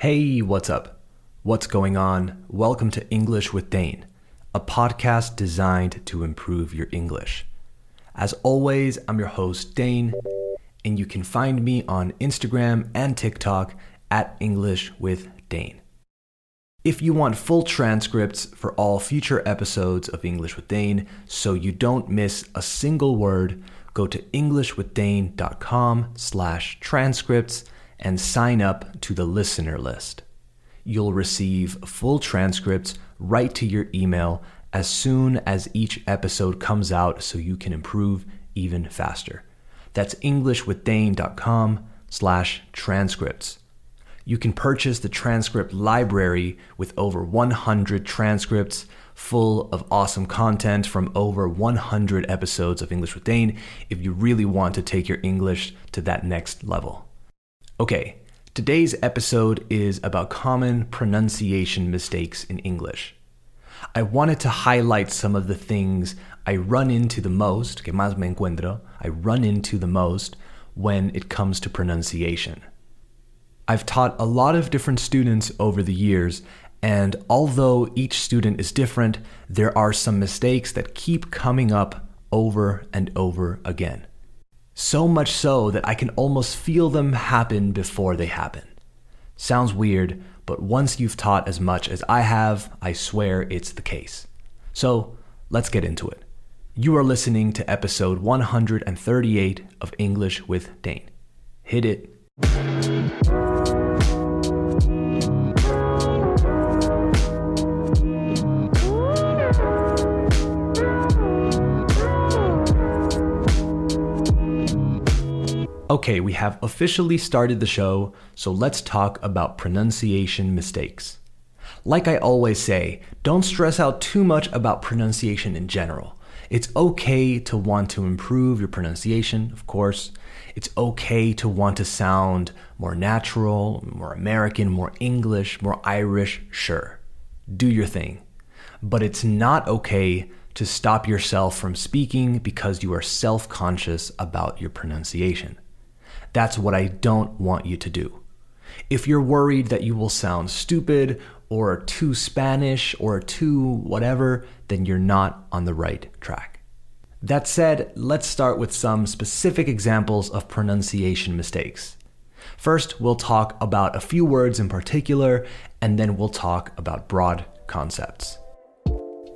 Hey, what's up? What's going on? Welcome to English with Dane, a podcast designed to improve your English. As always, I'm your host, Dane, and you can find me on Instagram and TikTok at English with Dane. If you want full transcripts for all future episodes of English with Dane so you don't miss a single word, go to englishwithdane.com slash transcripts and sign up to the listener list. You'll receive full transcripts right to your email as soon as each episode comes out so you can improve even faster. That's englishwithdane.com slash transcripts. You can purchase the transcript library with over 100 transcripts full of awesome content from over 100 episodes of English with Dane if you really want to take your English to that next level. Okay, today's episode is about common pronunciation mistakes in English. I wanted to highlight some of the things I run into the most, que más me encuentro, I run into the most when it comes to pronunciation. I've taught a lot of different students over the years, and although each student is different, there are some mistakes that keep coming up over and over again. So much so that I can almost feel them happen before they happen. Sounds weird, but once you've taught as much as I have, I swear it's the case. So let's get into it. You are listening to episode 138 of English with Dane. Hit it. Okay, we have officially started the show, so let's talk about pronunciation mistakes. Like I always say, don't stress out too much about pronunciation in general. It's okay to want to improve your pronunciation, of course. It's okay to want to sound more natural, more American, more English, more Irish, sure. Do your thing. But it's not okay to stop yourself from speaking because you are self conscious about your pronunciation. That's what I don't want you to do. If you're worried that you will sound stupid or too Spanish or too whatever, then you're not on the right track. That said, let's start with some specific examples of pronunciation mistakes. First, we'll talk about a few words in particular, and then we'll talk about broad concepts.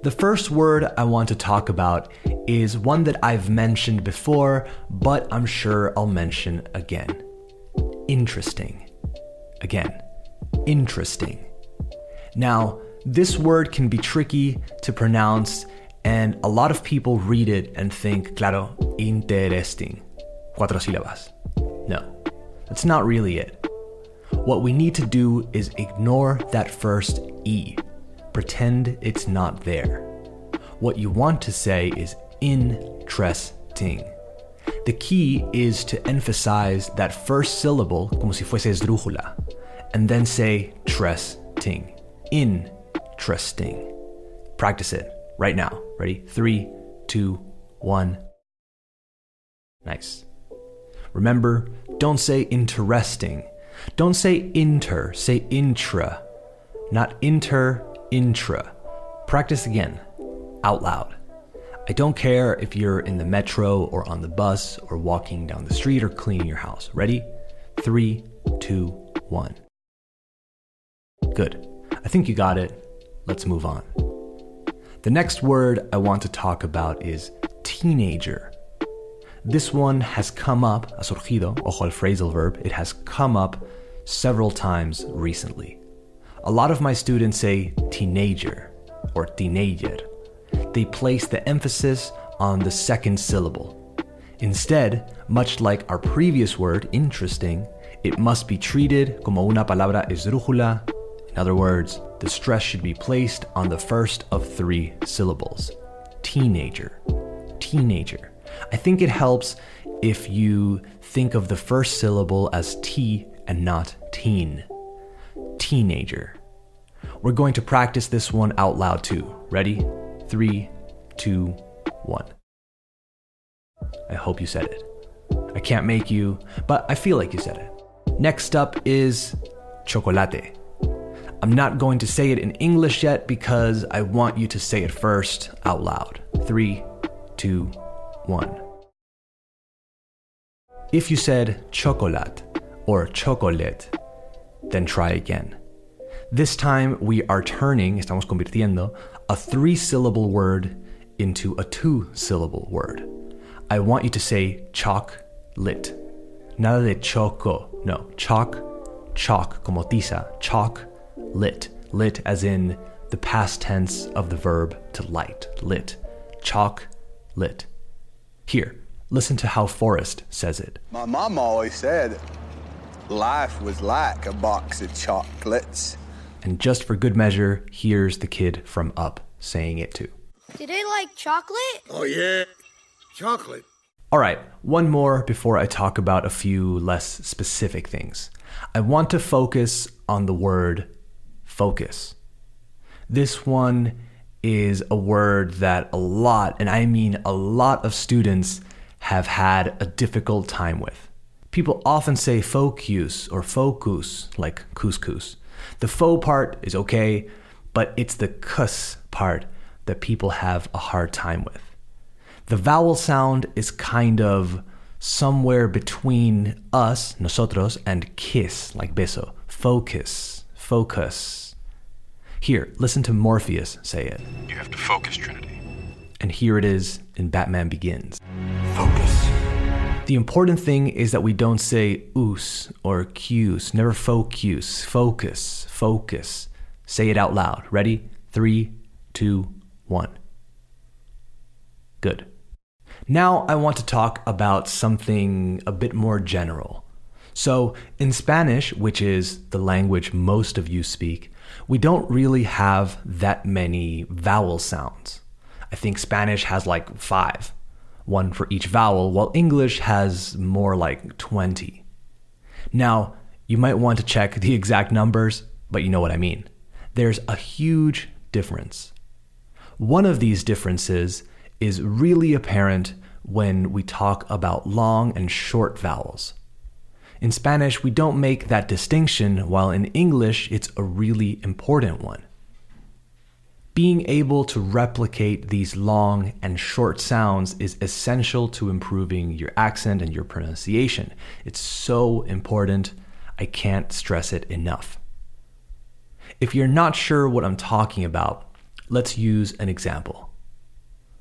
The first word I want to talk about is one that I've mentioned before, but I'm sure I'll mention again. Interesting. Again, interesting. Now, this word can be tricky to pronounce, and a lot of people read it and think, claro, interesting. Cuatro sílabas. No, that's not really it. What we need to do is ignore that first E pretend it's not there. What you want to say is interesting. The key is to emphasize that first syllable como si fuese esdrújula, and then say tresting. Interesting. Practice it right now. Ready? Three, two, one. Nice. Remember, don't say interesting. Don't say inter, say intra. Not inter, intra. Practice again, out loud. I don't care if you're in the metro or on the bus or walking down the street or cleaning your house. Ready? Three, two, one. Good. I think you got it. Let's move on. The next word I want to talk about is teenager. This one has come up, ha surgido, ojo al phrasal verb, it has come up several times recently. A lot of my students say teenager or teenager. They place the emphasis on the second syllable. Instead, much like our previous word, interesting, it must be treated como una palabra esdrújula. In other words, the stress should be placed on the first of three syllables. Teenager. Teenager. I think it helps if you think of the first syllable as T and not teen teenager. We're going to practice this one out loud too. Ready? Three, two, one. I hope you said it. I can't make you, but I feel like you said it. Next up is chocolate. I'm not going to say it in English yet because I want you to say it first out loud. Three, two, one. If you said chocolate or chocolate, then try again. This time we are turning, estamos convirtiendo, a three syllable word into a two syllable word. I want you to say chalk lit. Nada de choco, no, chalk, chalk, como tiza, chalk lit. Lit as in the past tense of the verb to light, lit. Chalk lit. Here, listen to how Forrest says it. My mom always said life was like a box of chocolates. And just for good measure, here's the kid from Up saying it too. Do they like chocolate? Oh, yeah. Chocolate. All right, one more before I talk about a few less specific things. I want to focus on the word focus. This one is a word that a lot, and I mean a lot of students have had a difficult time with. People often say focus or focus, like couscous. The faux part is okay, but it's the kus part that people have a hard time with. The vowel sound is kind of somewhere between us, nosotros, and kiss, like beso. Focus, focus. Here, listen to Morpheus say it. You have to focus, Trinity. And here it is in Batman Begins. Focus. The important thing is that we don't say us or cuse. Never focus. Focus. Focus. Say it out loud. Ready? Three, two, one. Good. Now I want to talk about something a bit more general. So, in Spanish, which is the language most of you speak, we don't really have that many vowel sounds. I think Spanish has like five, one for each vowel, while English has more like 20. Now, you might want to check the exact numbers, but you know what I mean. There's a huge difference. One of these differences is really apparent when we talk about long and short vowels. In Spanish, we don't make that distinction, while in English, it's a really important one. Being able to replicate these long and short sounds is essential to improving your accent and your pronunciation. It's so important, I can't stress it enough. If you're not sure what I'm talking about, let's use an example.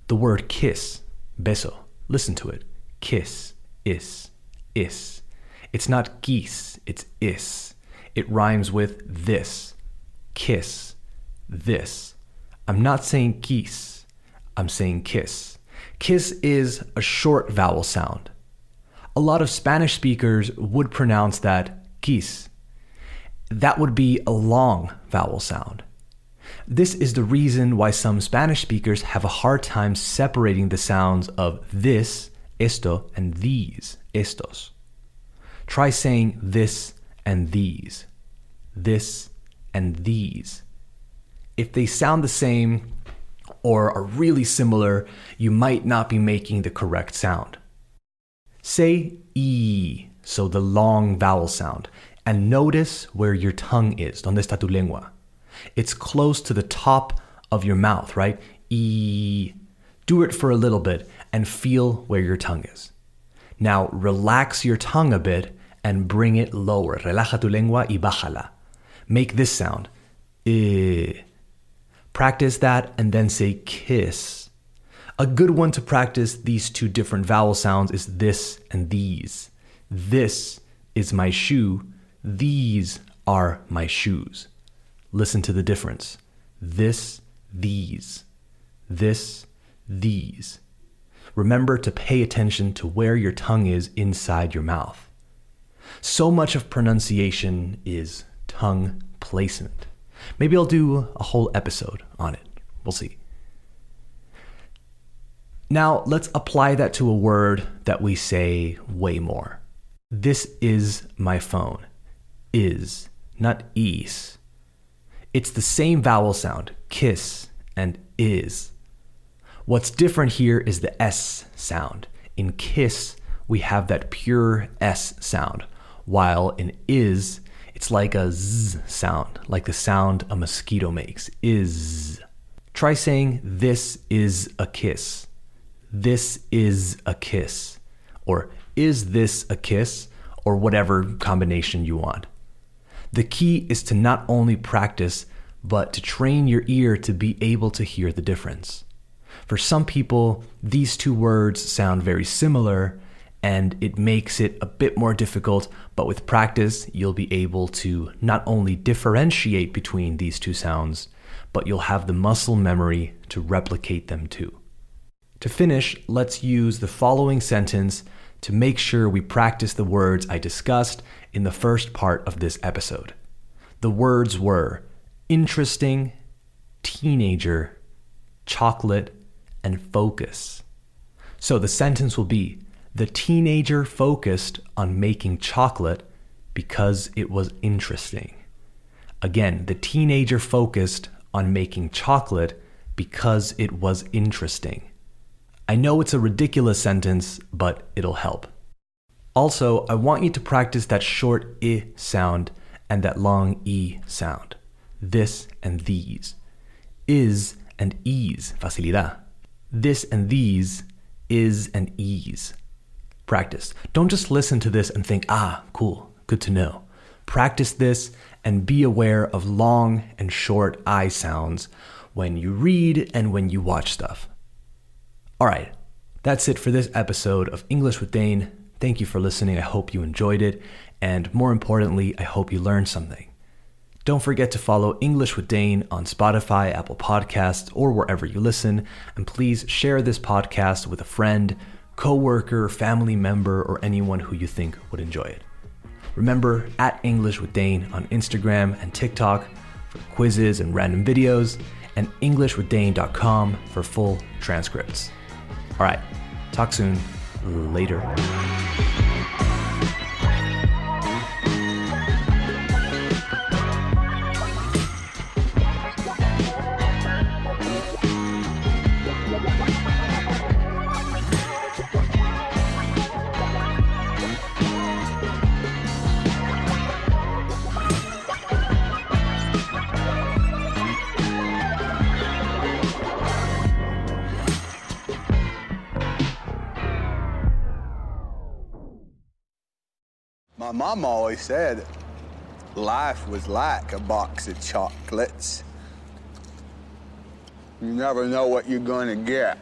The word kiss, beso, listen to it. Kiss, is, is. It's not geese, it's is. It rhymes with this. Kiss, this. I'm not saying geese, I'm saying kiss. Kiss is a short vowel sound. A lot of Spanish speakers would pronounce that kiss. That would be a long vowel sound. This is the reason why some Spanish speakers have a hard time separating the sounds of this, esto, and these, estos. Try saying this and these, this and these. If they sound the same or are really similar, you might not be making the correct sound. Say E, so the long vowel sound, and notice where your tongue is. ¿Dónde está tu lengua? It's close to the top of your mouth, right? E. Do it for a little bit and feel where your tongue is. Now relax your tongue a bit and bring it lower. Relaja tu lengua y bájala. Make this sound. Practice that and then say kiss. A good one to practice these two different vowel sounds is this and these. This is my shoe. These are my shoes. Listen to the difference. This, these. This, these. Remember to pay attention to where your tongue is inside your mouth. So much of pronunciation is tongue placement. Maybe I'll do a whole episode on it. We'll see. Now, let's apply that to a word that we say way more. This is my phone. Is, not is. It's the same vowel sound, kiss and is. What's different here is the S sound. In kiss, we have that pure S sound, while in is, it's like a z sound, like the sound a mosquito makes. Is. Try saying, This is a kiss. This is a kiss. Or, Is this a kiss? Or whatever combination you want. The key is to not only practice, but to train your ear to be able to hear the difference. For some people, these two words sound very similar, and it makes it a bit more difficult, but with practice, you'll be able to not only differentiate between these two sounds, but you'll have the muscle memory to replicate them too. To finish, let's use the following sentence to make sure we practice the words I discussed in the first part of this episode. The words were interesting, teenager, chocolate, and focus. So the sentence will be the teenager focused on making chocolate because it was interesting. Again, the teenager focused on making chocolate because it was interesting. I know it's a ridiculous sentence, but it'll help. Also, I want you to practice that short i sound and that long e sound. This and these. Is and ease, facilidad. This and these, is and ease. Practice. Don't just listen to this and think, ah, cool, good to know. Practice this and be aware of long and short I sounds when you read and when you watch stuff. All right, that's it for this episode of English with Dane. Thank you for listening. I hope you enjoyed it. And more importantly, I hope you learned something. Don't forget to follow English with Dane on Spotify, Apple Podcasts, or wherever you listen. And please share this podcast with a friend, coworker, family member, or anyone who you think would enjoy it. Remember, at English with Dane on Instagram and TikTok for quizzes and random videos, and EnglishWithDane.com for full transcripts. All right, talk soon. Later. Mom always said life was like a box of chocolates. You never know what you're going to get.